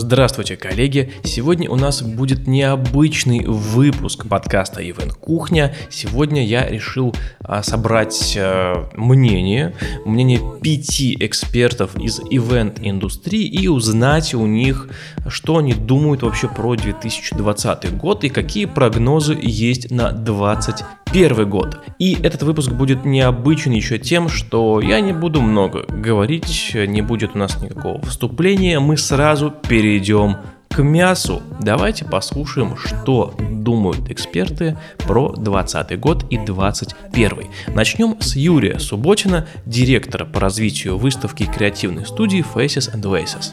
Здравствуйте, коллеги! Сегодня у нас будет необычный выпуск подкаста Event Кухня. Сегодня я решил а, собрать а, мнение, мнение пяти экспертов из ивент-индустрии и узнать у них, что они думают вообще про 2020 год и какие прогнозы есть на 2021 год. И этот выпуск будет необычен еще тем, что я не буду много говорить, не будет у нас никакого вступления, мы сразу перейдем к мясу. Давайте послушаем, что думают эксперты про 2020 год и 2021. Начнем с Юрия Субботина, директора по развитию выставки креативной студии Faces and Vases.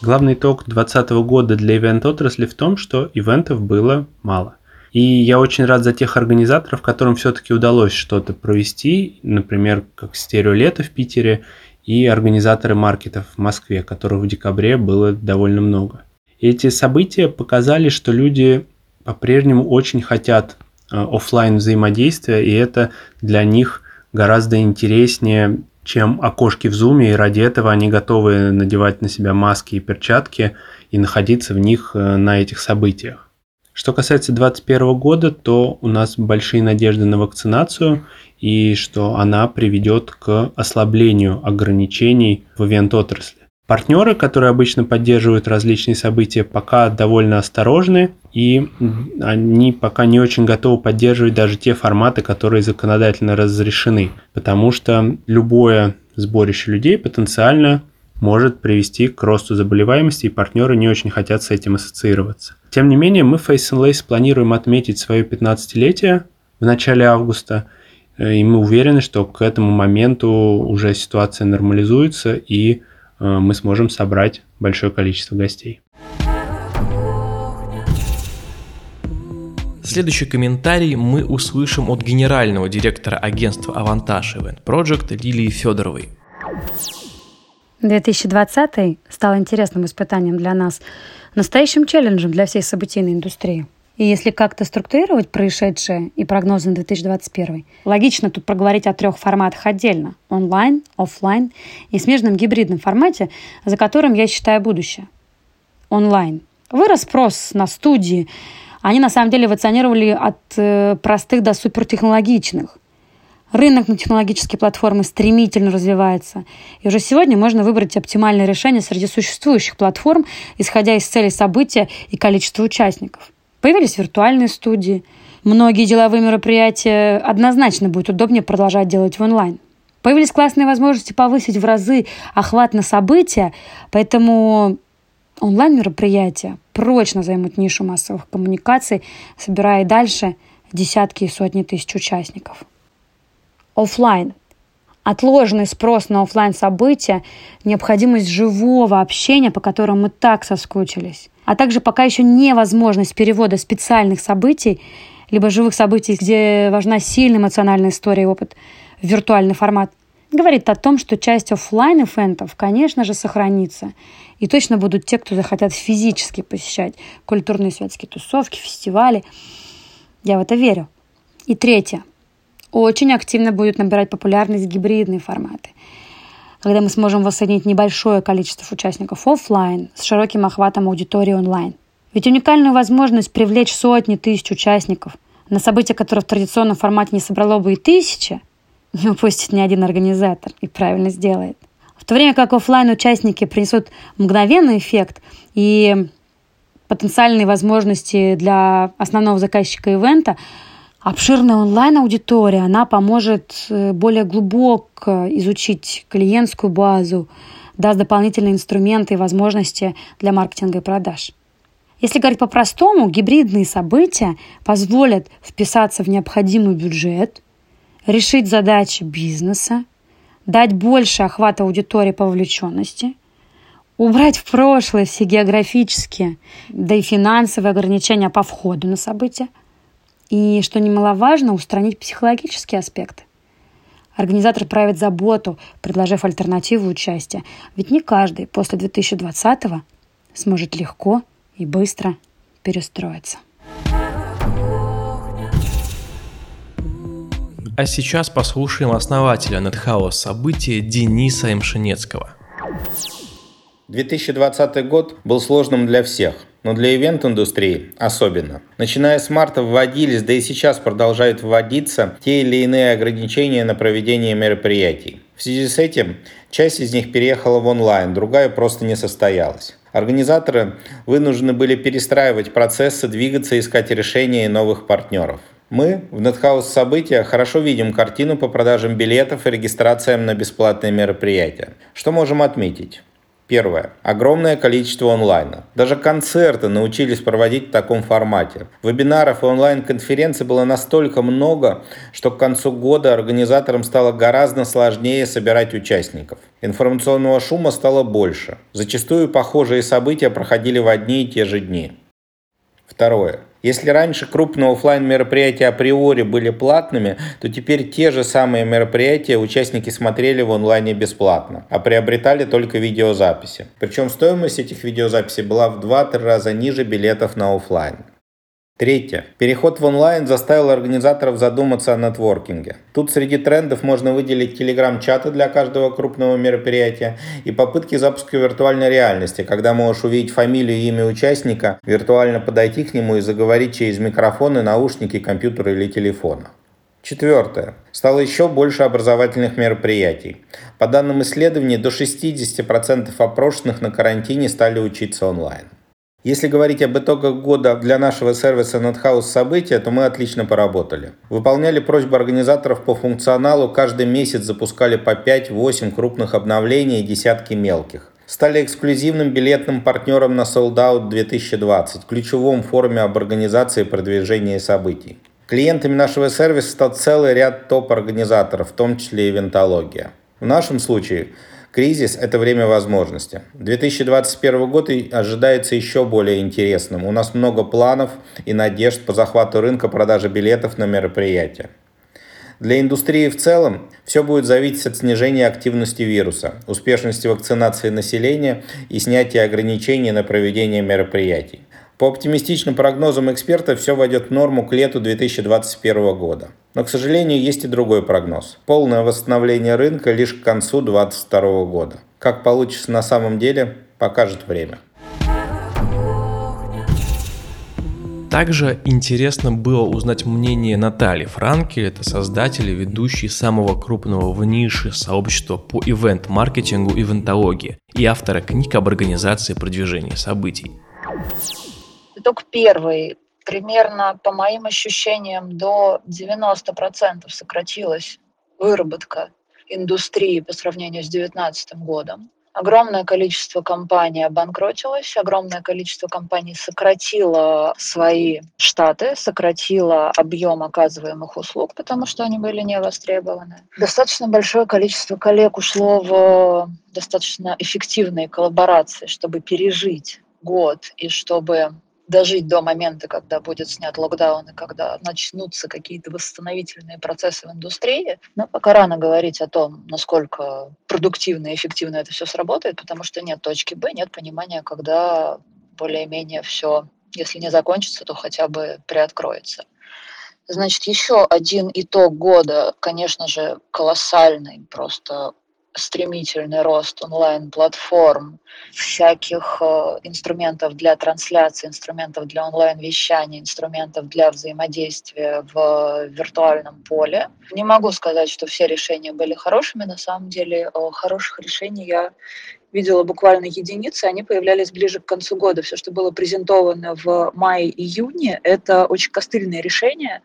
Главный итог 2020 года для ивент-отрасли в том, что ивентов было мало. И я очень рад за тех организаторов, которым все-таки удалось что-то провести, например, как стереолето в Питере и организаторы маркетов в Москве, которых в декабре было довольно много. Эти события показали, что люди по-прежнему очень хотят э, офлайн взаимодействия, и это для них гораздо интереснее, чем окошки в зуме, и ради этого они готовы надевать на себя маски и перчатки и находиться в них э, на этих событиях. Что касается 2021 года, то у нас большие надежды на вакцинацию и что она приведет к ослаблению ограничений в ивент-отрасли. Партнеры, которые обычно поддерживают различные события, пока довольно осторожны, и они пока не очень готовы поддерживать даже те форматы, которые законодательно разрешены, потому что любое сборище людей потенциально может привести к росту заболеваемости, и партнеры не очень хотят с этим ассоциироваться. Тем не менее, мы в Face Lace планируем отметить свое 15-летие в начале августа, э, и мы уверены, что к этому моменту уже ситуация нормализуется, и э, мы сможем собрать большое количество гостей. Следующий комментарий мы услышим от генерального директора агентства Avantage Event Project Лилии Федоровой. 2020 стал интересным испытанием для нас, настоящим челленджем для всей событийной индустрии. И если как-то структурировать происшедшее и прогнозы на 2021, логично тут проговорить о трех форматах отдельно – онлайн, офлайн и смежном гибридном формате, за которым я считаю будущее. Онлайн. Вырос спрос на студии. Они на самом деле эволюционировали от э, простых до супертехнологичных – Рынок на технологические платформы стремительно развивается, и уже сегодня можно выбрать оптимальное решение среди существующих платформ, исходя из целей события и количества участников. Появились виртуальные студии. Многие деловые мероприятия однозначно будет удобнее продолжать делать в онлайн. Появились классные возможности повысить в разы охват на события, поэтому онлайн-мероприятия прочно займут нишу массовых коммуникаций, собирая дальше десятки и сотни тысяч участников офлайн. Отложенный спрос на офлайн события, необходимость живого общения, по которому мы так соскучились, а также пока еще невозможность перевода специальных событий, либо живых событий, где важна сильная эмоциональная история и опыт в виртуальный формат, говорит о том, что часть офлайн ивентов конечно же, сохранится. И точно будут те, кто захотят физически посещать культурные светские тусовки, фестивали. Я в это верю. И третье – очень активно будут набирать популярность гибридные форматы, когда мы сможем воссоединить небольшое количество участников офлайн с широким охватом аудитории онлайн. Ведь уникальную возможность привлечь сотни тысяч участников на события, которые в традиционном формате не собрало бы и тысячи, не упустит ни один организатор и правильно сделает. В то время как офлайн участники принесут мгновенный эффект и потенциальные возможности для основного заказчика ивента – обширная онлайн-аудитория, она поможет э, более глубоко изучить клиентскую базу, даст дополнительные инструменты и возможности для маркетинга и продаж. Если говорить по-простому, гибридные события позволят вписаться в необходимый бюджет, решить задачи бизнеса, дать больше охвата аудитории по вовлеченности, убрать в прошлое все географические, да и финансовые ограничения по входу на события – и, что немаловажно, устранить психологические аспекты. Организатор правит заботу, предложив альтернативу участия. Ведь не каждый после 2020-го сможет легко и быстро перестроиться. А сейчас послушаем основателя NetHouse события Дениса Мшенецкого. 2020 год был сложным для всех, но для ивент-индустрии особенно. Начиная с марта вводились, да и сейчас продолжают вводиться те или иные ограничения на проведение мероприятий. В связи с этим часть из них переехала в онлайн, другая просто не состоялась. Организаторы вынуждены были перестраивать процессы, двигаться, искать решения и новых партнеров. Мы в NetHouse события хорошо видим картину по продажам билетов и регистрациям на бесплатные мероприятия. Что можем отметить? Первое. Огромное количество онлайна. Даже концерты научились проводить в таком формате. Вебинаров и онлайн-конференций было настолько много, что к концу года организаторам стало гораздо сложнее собирать участников. Информационного шума стало больше. Зачастую похожие события проходили в одни и те же дни. Второе. Если раньше крупные офлайн мероприятия априори были платными, то теперь те же самые мероприятия участники смотрели в онлайне бесплатно, а приобретали только видеозаписи. Причем стоимость этих видеозаписей была в 2-3 раза ниже билетов на офлайн. Третье. Переход в онлайн заставил организаторов задуматься о нетворкинге. Тут среди трендов можно выделить телеграм-чаты для каждого крупного мероприятия и попытки запуска виртуальной реальности, когда можешь увидеть фамилию и имя участника, виртуально подойти к нему и заговорить через микрофоны, наушники, компьютера или телефона. Четвертое. Стало еще больше образовательных мероприятий. По данным исследований, до 60% опрошенных на карантине стали учиться онлайн. Если говорить об итогах года для нашего сервиса NetHouse события, то мы отлично поработали. Выполняли просьбы организаторов по функционалу, каждый месяц запускали по 5-8 крупных обновлений и десятки мелких. Стали эксклюзивным билетным партнером на Sold Out 2020, ключевом форуме об организации и продвижении событий. Клиентами нашего сервиса стал целый ряд топ-организаторов, в том числе и Вентология. В нашем случае Кризис – это время возможности. 2021 год ожидается еще более интересным. У нас много планов и надежд по захвату рынка продажи билетов на мероприятия. Для индустрии в целом все будет зависеть от снижения активности вируса, успешности вакцинации населения и снятия ограничений на проведение мероприятий. По оптимистичным прогнозам экспертов все войдет в норму к лету 2021 года. Но, к сожалению, есть и другой прогноз. Полное восстановление рынка лишь к концу 2022 года. Как получится на самом деле, покажет время. Также интересно было узнать мнение Натальи Франки, это создатель и ведущий самого крупного в нише сообщества по ивент-маркетингу и ивентологии и автора книг об организации продвижения событий. Итог первый примерно, по моим ощущениям, до 90% сократилась выработка индустрии по сравнению с 2019 годом. Огромное количество компаний обанкротилось, огромное количество компаний сократило свои штаты, сократило объем оказываемых услуг, потому что они были не востребованы. Достаточно большое количество коллег ушло в достаточно эффективные коллаборации, чтобы пережить год и чтобы дожить до момента, когда будет снят локдаун и когда начнутся какие-то восстановительные процессы в индустрии. Но пока рано говорить о том, насколько продуктивно и эффективно это все сработает, потому что нет точки Б, нет понимания, когда более-менее все, если не закончится, то хотя бы приоткроется. Значит, еще один итог года, конечно же, колоссальный, просто стремительный рост онлайн-платформ, всяких э, инструментов для трансляции, инструментов для онлайн-вещания, инструментов для взаимодействия в виртуальном поле. Не могу сказать, что все решения были хорошими. На самом деле э, хороших решений я видела буквально единицы, они появлялись ближе к концу года. Все, что было презентовано в мае-июне, это очень костыльные решения,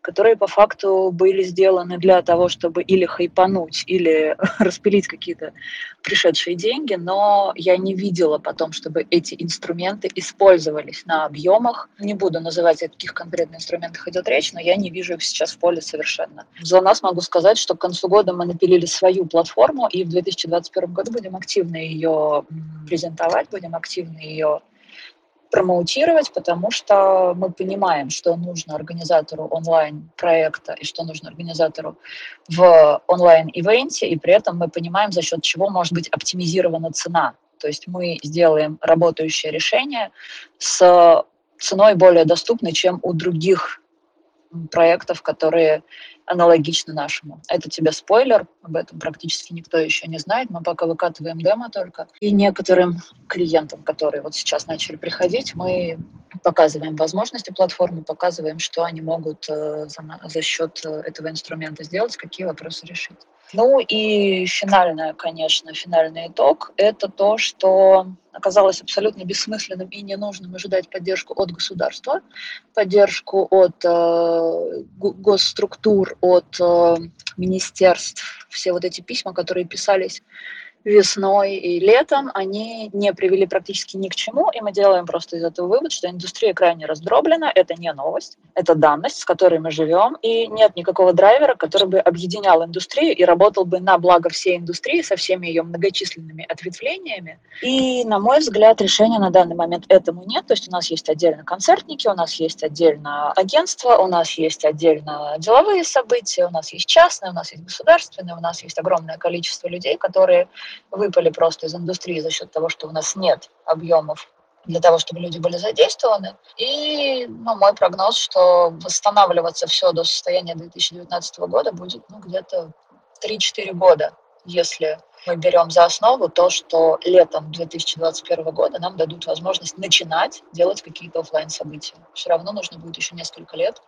которые по факту были сделаны для того, чтобы или хайпануть, или распилить какие-то пришедшие деньги, но я не видела потом, чтобы эти инструменты использовались на объемах. Не буду называть, о каких конкретных инструментах идет речь, но я не вижу их сейчас в поле совершенно. За нас могу сказать, что к концу года мы напилили свою платформу, и в 2021 году будем активно ее презентовать, будем активно ее промоутировать, потому что мы понимаем, что нужно организатору онлайн-проекта и что нужно организатору в онлайн-ивенте, и при этом мы понимаем, за счет чего может быть оптимизирована цена. То есть мы сделаем работающее решение с ценой более доступной, чем у других проектов, которые аналогично нашему. Это тебе спойлер, об этом практически никто еще не знает, мы пока выкатываем демо только. И некоторым клиентам, которые вот сейчас начали приходить, мы показываем возможности платформы, показываем, что они могут э, за, за счет э, этого инструмента сделать, какие вопросы решить. Ну и финальное, конечно, финальный итог – это то, что оказалось абсолютно бессмысленным и ненужным ожидать поддержку от государства, поддержку от э, госструктур, от э, министерств. Все вот эти письма, которые писались весной и летом, они не привели практически ни к чему, и мы делаем просто из этого вывод, что индустрия крайне раздроблена, это не новость, это данность, с которой мы живем, и нет никакого драйвера, который бы объединял индустрию и работал бы на благо всей индустрии со всеми ее многочисленными ответвлениями. И, на мой взгляд, решения на данный момент этому нет, то есть у нас есть отдельно концертники, у нас есть отдельно агентство, у нас есть отдельно деловые события, у нас есть частные, у нас есть государственные, у нас есть огромное количество людей, которые выпали просто из индустрии за счет того, что у нас нет объемов для того, чтобы люди были задействованы. И ну, мой прогноз, что восстанавливаться все до состояния 2019 года будет ну, где-то 3-4 года, если мы берем за основу то, что летом 2021 года нам дадут возможность начинать делать какие-то офлайн события. Все равно нужно будет еще несколько лет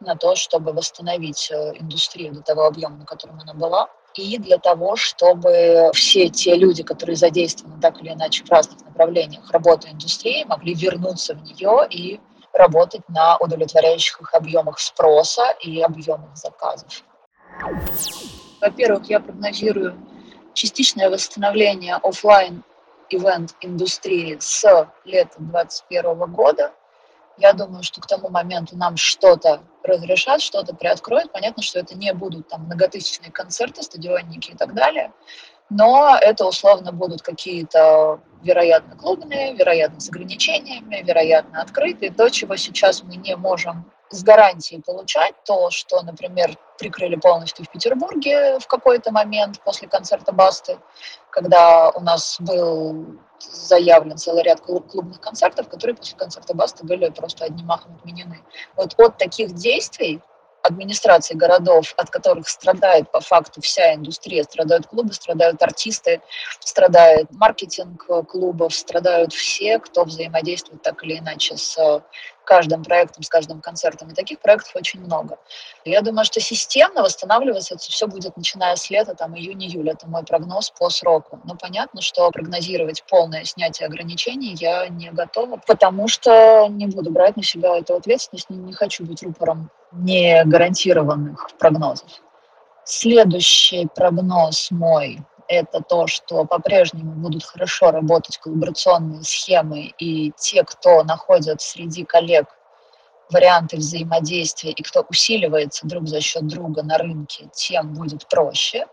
на то, чтобы восстановить э, индустрию до того объема, на котором она была и для того, чтобы все те люди, которые задействованы так или иначе в разных направлениях работы индустрии, могли вернуться в нее и работать на удовлетворяющих их объемах спроса и объемах заказов. Во-первых, я прогнозирую частичное восстановление офлайн ивент индустрии с лета 2021 года. Я думаю, что к тому моменту нам что-то разрешат, что-то приоткроют. Понятно, что это не будут там многотысячные концерты, стадионники и так далее, но это условно будут какие-то, вероятно, клубные, вероятно, с ограничениями, вероятно, открытые. То, чего сейчас мы не можем с гарантией получать, то, что, например, прикрыли полностью в Петербурге в какой-то момент после концерта Басты, когда у нас был заявлен целый ряд клубных концертов, которые после концерта Баста были просто одним махом отменены. Вот от таких действий администрации городов, от которых страдает по факту вся индустрия, страдают клубы, страдают артисты, страдает маркетинг клубов, страдают все, кто взаимодействует так или иначе с каждым проектом, с каждым концертом. И таких проектов очень много. Я думаю, что системно восстанавливаться это все будет начиная с лета, там, июнь-июль. Это мой прогноз по сроку. Но понятно, что прогнозировать полное снятие ограничений я не готова, потому что не буду брать на себя эту ответственность, не, не хочу быть рупором не гарантированных прогнозов. Следующий прогноз мой – это то, что по-прежнему будут хорошо работать коллаборационные схемы, и те, кто находят среди коллег варианты взаимодействия и кто усиливается друг за счет друга на рынке, тем будет проще.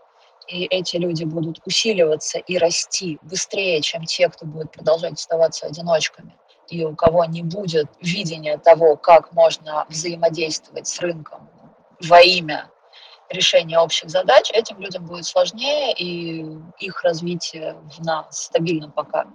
И эти люди будут усиливаться и расти быстрее, чем те, кто будет продолжать оставаться одиночками и у кого не будет видения того, как можно взаимодействовать с рынком во имя решения общих задач, этим людям будет сложнее, и их развитие на стабильном пока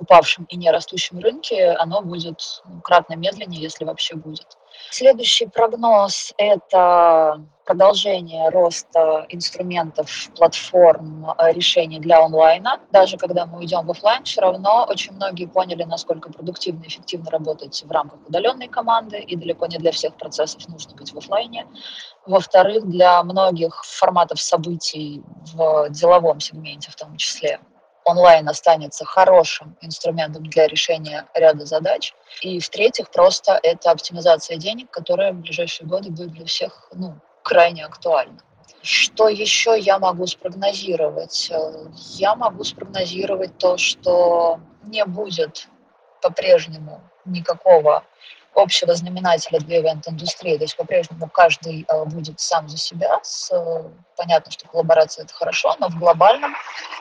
упавшем и не растущем рынке, оно будет ну, кратно медленнее, если вообще будет. Следующий прогноз – это продолжение роста инструментов, платформ, э, решений для онлайна. Даже когда мы уйдем в офлайн, все равно очень многие поняли, насколько продуктивно и эффективно работать в рамках удаленной команды, и далеко не для всех процессов нужно быть в офлайне. Во-вторых, для многих форматов событий в деловом сегменте в том числе онлайн останется хорошим инструментом для решения ряда задач. И в-третьих, просто это оптимизация денег, которая в ближайшие годы будет для всех ну, крайне актуальна. Что еще я могу спрогнозировать? Я могу спрогнозировать то, что не будет по-прежнему никакого общего знаменателя для ивент-индустрии. То есть по-прежнему каждый э, будет сам за себя. С, э, понятно, что коллаборация – это хорошо, но в глобальном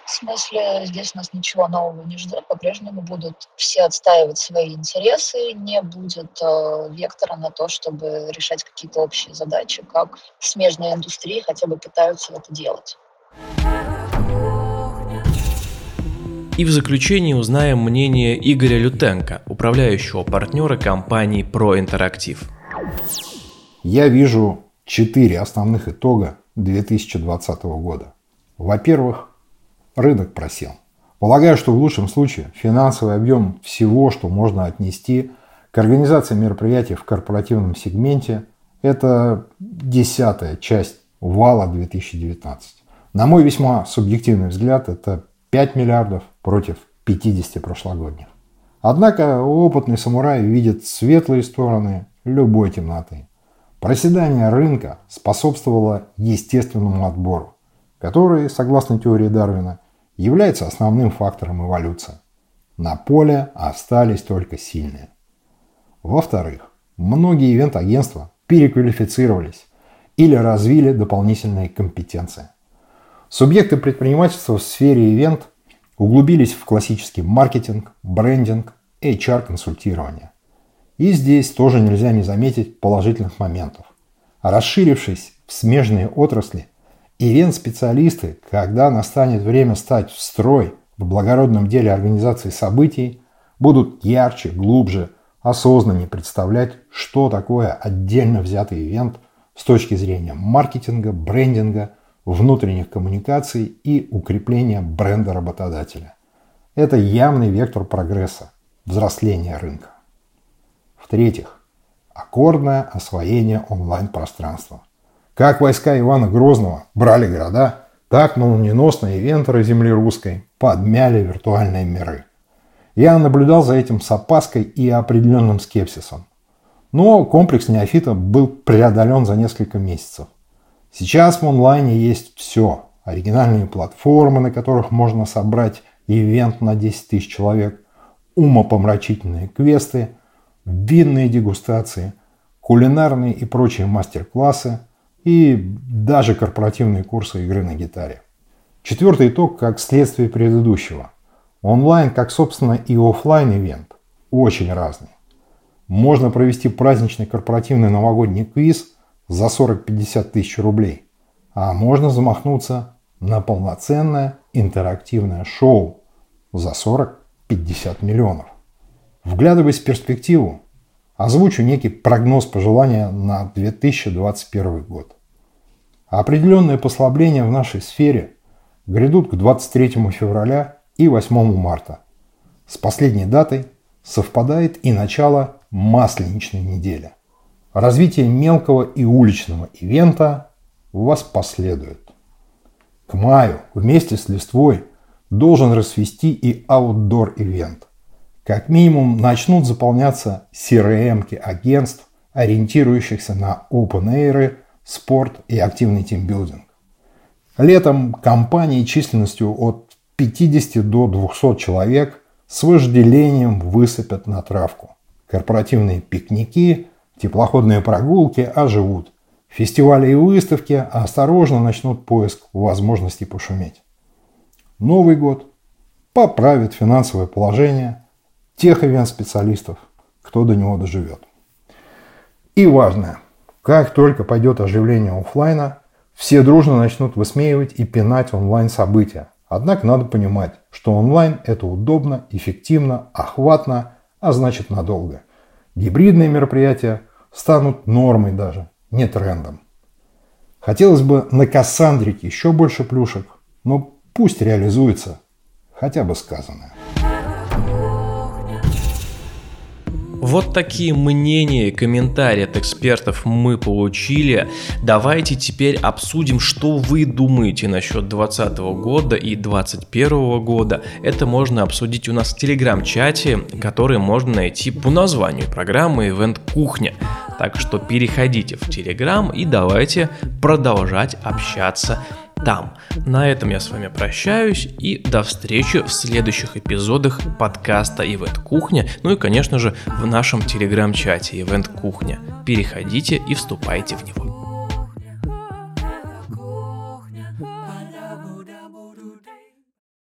смысле здесь нас ничего нового не ждет. По-прежнему будут все отстаивать свои интересы, не будет э, вектора на то, чтобы решать какие-то общие задачи, как смежные индустрии хотя бы пытаются это делать. И в заключение узнаем мнение Игоря Лютенко, управляющего партнера компании ProInteractive. Я вижу четыре основных итога 2020 года. Во-первых, рынок просел. Полагаю, что в лучшем случае финансовый объем всего, что можно отнести к организации мероприятий в корпоративном сегменте, это десятая часть вала 2019. На мой весьма субъективный взгляд, это 5 миллиардов против 50 прошлогодних. Однако опытный самурай видит светлые стороны любой темноты. Проседание рынка способствовало естественному отбору, который, согласно теории Дарвина, является основным фактором эволюции. На поле остались только сильные. Во-вторых, многие ивент-агентства переквалифицировались или развили дополнительные компетенции. Субъекты предпринимательства в сфере ивент углубились в классический маркетинг, брендинг, HR-консультирование. И здесь тоже нельзя не заметить положительных моментов. Расширившись в смежные отрасли, ивент-специалисты, когда настанет время стать в строй в благородном деле организации событий, будут ярче, глубже, осознаннее представлять, что такое отдельно взятый ивент с точки зрения маркетинга, брендинга, внутренних коммуникаций и укрепления бренда работодателя. Это явный вектор прогресса, взросления рынка. В-третьих, аккордное освоение онлайн-пространства. Как войска Ивана Грозного брали города, так молниеносные венторы земли русской подмяли виртуальные миры. Я наблюдал за этим с опаской и определенным скепсисом. Но комплекс неофита был преодолен за несколько месяцев. Сейчас в онлайне есть все. Оригинальные платформы, на которых можно собрать ивент на 10 тысяч человек, умопомрачительные квесты, винные дегустации, кулинарные и прочие мастер-классы и даже корпоративные курсы игры на гитаре. Четвертый итог как следствие предыдущего – Онлайн, как, собственно, и офлайн ивент, очень разный. Можно провести праздничный корпоративный новогодний квиз за 40-50 тысяч рублей, а можно замахнуться на полноценное интерактивное шоу за 40-50 миллионов. Вглядываясь в перспективу, озвучу некий прогноз пожелания на 2021 год. Определенные послабления в нашей сфере грядут к 23 февраля и 8 марта. С последней датой совпадает и начало масленичной недели. Развитие мелкого и уличного ивента у вас последует. К маю вместе с листвой должен расвести и аутдор ивент. Как минимум начнут заполняться CRM-ки агентств, ориентирующихся на open air, спорт и активный тимбилдинг. Летом компании численностью от 50 до 200 человек с вожделением высыпят на травку. Корпоративные пикники, теплоходные прогулки оживут. Фестивали и выставки осторожно начнут поиск возможностей пошуметь. Новый год поправит финансовое положение тех ивент-специалистов, кто до него доживет. И важное, как только пойдет оживление офлайна, все дружно начнут высмеивать и пинать онлайн-события, Однако надо понимать, что онлайн это удобно, эффективно, охватно, а значит надолго. Гибридные мероприятия станут нормой даже, не трендом. Хотелось бы на Кассандрике еще больше плюшек, но пусть реализуется хотя бы сказанное. Вот такие мнения и комментарии от экспертов мы получили. Давайте теперь обсудим, что вы думаете насчет 2020 года и 2021 года. Это можно обсудить у нас в телеграм-чате, который можно найти по названию программы Event Кухня. Так что переходите в телеграм и давайте продолжать общаться там. На этом я с вами прощаюсь и до встречи в следующих эпизодах подкаста Event Кухня, ну и, конечно же, в нашем телеграм-чате Event Кухня. Переходите и вступайте в него.